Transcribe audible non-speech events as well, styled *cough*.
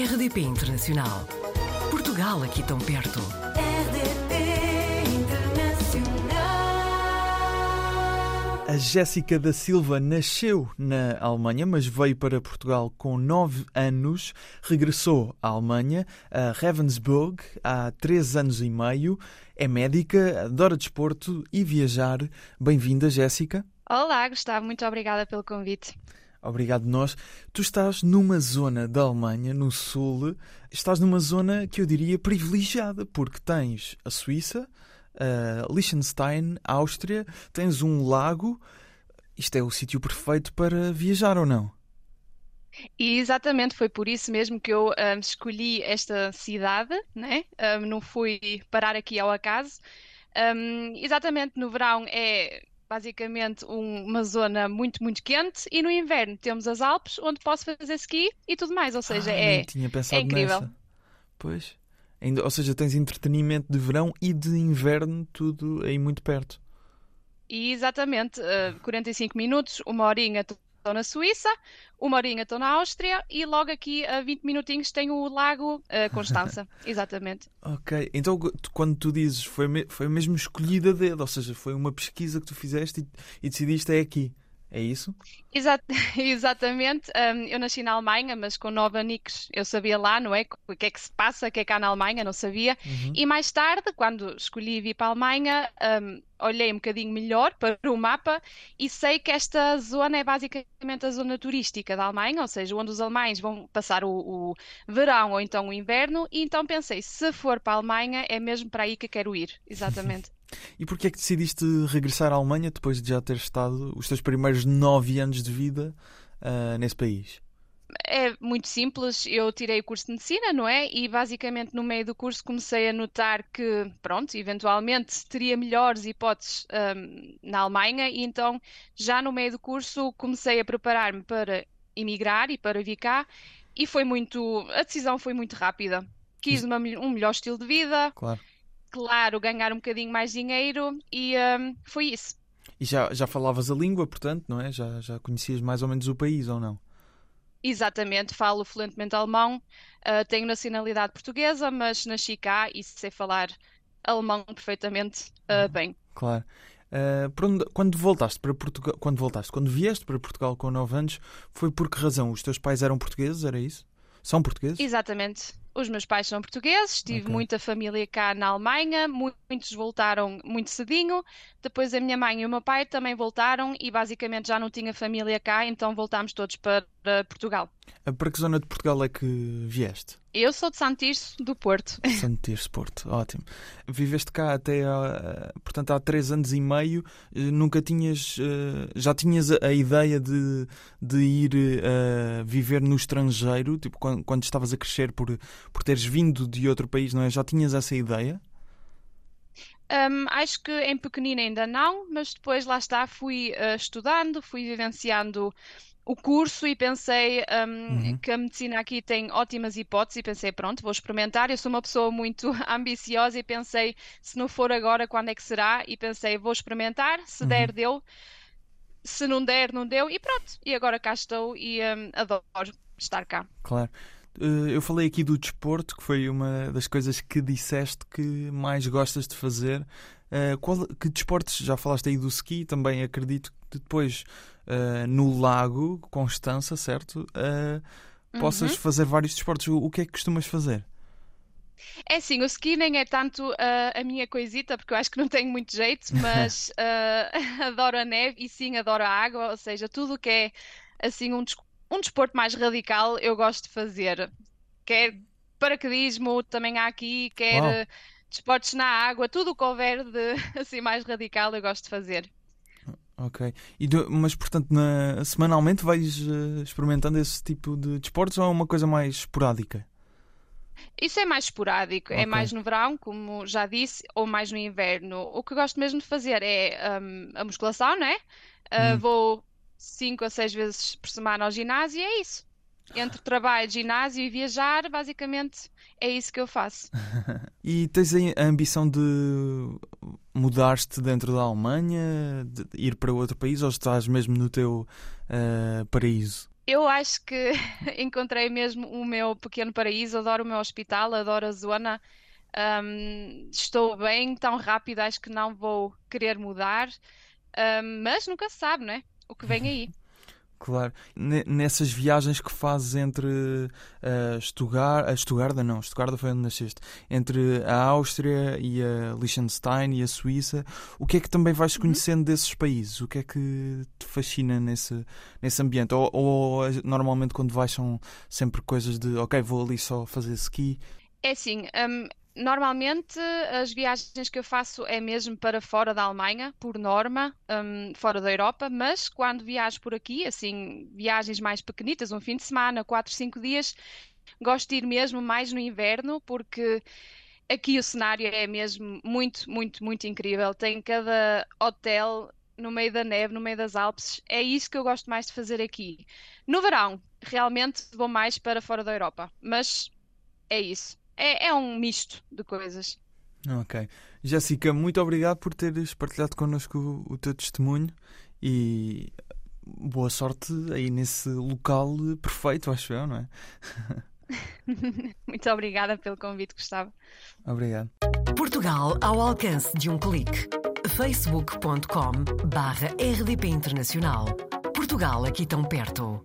RDP Internacional. Portugal aqui tão perto. RDP Internacional. A Jéssica da Silva nasceu na Alemanha, mas veio para Portugal com 9 anos. Regressou à Alemanha, a Ravensburg, há 3 anos e meio. É médica, adora desporto e viajar. Bem-vinda, Jéssica. Olá, Gustavo, muito obrigada pelo convite. Obrigado nós. Tu estás numa zona da Alemanha, no sul, estás numa zona que eu diria privilegiada, porque tens a Suíça, a Liechtenstein, Áustria, tens um lago. Isto é o sítio perfeito para viajar ou não? E exatamente foi por isso mesmo que eu ahm, escolhi esta cidade, né? Ahm, não fui parar aqui ao acaso. Ahm, exatamente no verão é basicamente um- uma zona muito, muito quente e no inverno temos as Alpes, onde posso fazer ski e tudo mais. Ou seja, Ah, é, pensado incrível. nessa. Pois. Ainda, ou seja, tens entretenimento de verão e de inverno, tudo aí muito perto. E exatamente, eh, 45 minutos, uma horinha estou na Suíça, uma horinha estou na Áustria e logo aqui a 20 minutinhos tenho o Lago eh, Constança. *laughs* Exatamente. Ok, então quando tu dizes foi, me- foi mesmo escolhida a dedo, ou seja, foi uma pesquisa que tu fizeste e, e decidiste é aqui. É isso? Exa- *laughs* exatamente. Hum, eu nasci na Alemanha, mas com nove anicos eu sabia lá, não é? O que é que se passa, o que é que há na Alemanha, não sabia. Uhum. E mais tarde, quando escolhi vir para a Alemanha, hum, olhei um bocadinho melhor para o mapa e sei que esta zona é basicamente a zona turística da Alemanha, ou seja, onde os alemães vão passar o, o verão ou então o inverno. E então pensei, se for para a Alemanha, é mesmo para aí que quero ir. Exatamente. *laughs* E porquê é que decidiste regressar à Alemanha depois de já ter estado os teus primeiros nove anos de vida ah, nesse país? É muito simples, eu tirei o curso de medicina, não é? E basicamente no meio do curso comecei a notar que, pronto, eventualmente teria melhores hipóteses, hum, na Alemanha, e então já no meio do curso comecei a preparar-me para emigrar e para vir cá, e foi muito, a decisão foi muito rápida. Quis uma um melhor estilo de vida, Claro. Claro, ganhar um bocadinho mais dinheiro, e hum, foi isso. E já, já falavas a língua, portanto, não é? Já, já conhecias mais ou menos o país ou não? Exatamente, falo fluentemente alemão, ah, tenho nacionalidade portuguesa, mas nasci cá e sei falar alemão perfeitamente ah, bem. Claro. Por onde- quando voltaste para Portugal, quando voltaste, quando vieste para Portugal com 9 anos, foi por que razão? Os teus pais eram portugueses, era isso? São portugueses? Exatamente. Os meus pais são portugueses, tive Ok. muita família cá na Alemanha, mu- muitos voltaram muito cedinho. Depois a minha mãe e o meu pai também voltaram e basicamente já não tinha família cá, então voltámos todos para Portugal. Ah, Para que zona de Portugal é que vieste? Eu sou de Santirce, do Porto. *laughs* Santo Tirso, Porto, ótimo. Viveste cá até, há, portanto, há três anos e meio. Nunca tinhas, eh, já tinhas a, a ideia de, de ir eh, viver no estrangeiro, tipo quando, quando estavas a crescer por, por teres vindo de outro país, não é? Já tinhas essa ideia? Hum, acho que em pequenina ainda não, mas depois lá está, fui ah, estudando, fui vivenciando o curso e pensei hum, Uhum. que a medicina aqui tem ótimas hipóteses e pensei, pronto, vou experimentar. Eu sou uma pessoa muito *laughs* ambiciosa e pensei, se não for agora, quando é que será? E pensei, vou experimentar, se der, deu, se não der, não deu, e pronto. E agora cá estou e hum, adoro estar cá. Claro. Eh, Eu falei aqui do desporto, que foi uma das coisas que disseste que mais gostas de fazer. Eh, qual- que desportos? Já falaste aí do ski, também acredito que depois eh, no lago, Constança, certo? Eh, possas Uhum. fazer vários desportos. O, que é que costumas fazer? É assim, o ski nem é tanto ah, a minha coisita, porque eu acho que não tenho muito jeito, *laughs* mas ah, *laughs* adoro a neve e sim, adoro a água, ou seja, tudo o que é assim um, um desporto mais radical eu gosto de fazer. Quer paraquedismo, também há aqui, quer Uau. eh, desportos na água, tudo o que houver de *laughs* assim mais radical eu gosto de fazer. Ok. E mas, portanto, na- semanalmente vais eh, experimentando esse tipo de desportos ou é uma coisa mais esporádica? Isso é mais esporádico, é Ok. mais no verão, como já disse, ou mais no inverno. O que gosto mesmo de fazer é hum, a musculação, não é? Ah, Hum. vou cinco a seis vezes por semana ao ginásio e é isso. Entre trabalho, ginásio e viajar, basicamente é isso que eu faço. *laughs* E tens a ambição de mudar-te dentro da Alemanha, de ir para outro país ou estás mesmo no teu eh, paraíso? Eu acho que *laughs* encontrei mesmo o meu pequeno paraíso, adoro o meu hospital, adoro a zona. Um, estou bem, tão rápido, acho que não vou querer mudar, um, mas nunca se sabe, não é? O que vem aí. Claro. Nessas viagens que fazes entre uh, Stuttgart, a Stuttgart, não, Stuttgart foi onde nasceste, entre a Áustria e a Liechtenstein e a Suíça, o que é que também vais uhum. conhecendo uhum. desses países? O que é que te fascina nesse, nesse ambiente? Ou, ou normalmente quando vais são sempre coisas de, ok, vou ali só fazer ski? É assim, um, Normalmente as viagens que eu faço é mesmo para fora da Alemanha, por norma, um, fora da Europa, mas quando viajo por aqui, assim, viagens mais pequenitas, um fim de semana, quatro, cinco dias, gosto de ir mesmo mais no inverno, porque aqui o cenário é mesmo muito, muito, muito incrível. Tem cada hotel no meio da neve, no meio das Alpes. É isso que eu gosto mais de fazer aqui. No verão, realmente vou mais para fora da Europa, mas é isso é, é um misto de coisas. Ok. Jéssica, muito obrigado por teres partilhado connosco o, o teu testemunho e boa sorte aí nesse local perfeito, acho eu, não é? *laughs* muito obrigada pelo convite, Gustavo. Obrigado. Portugal ao alcance de um clique. facebook.com barra rdp internacional. Portugal aqui tão perto.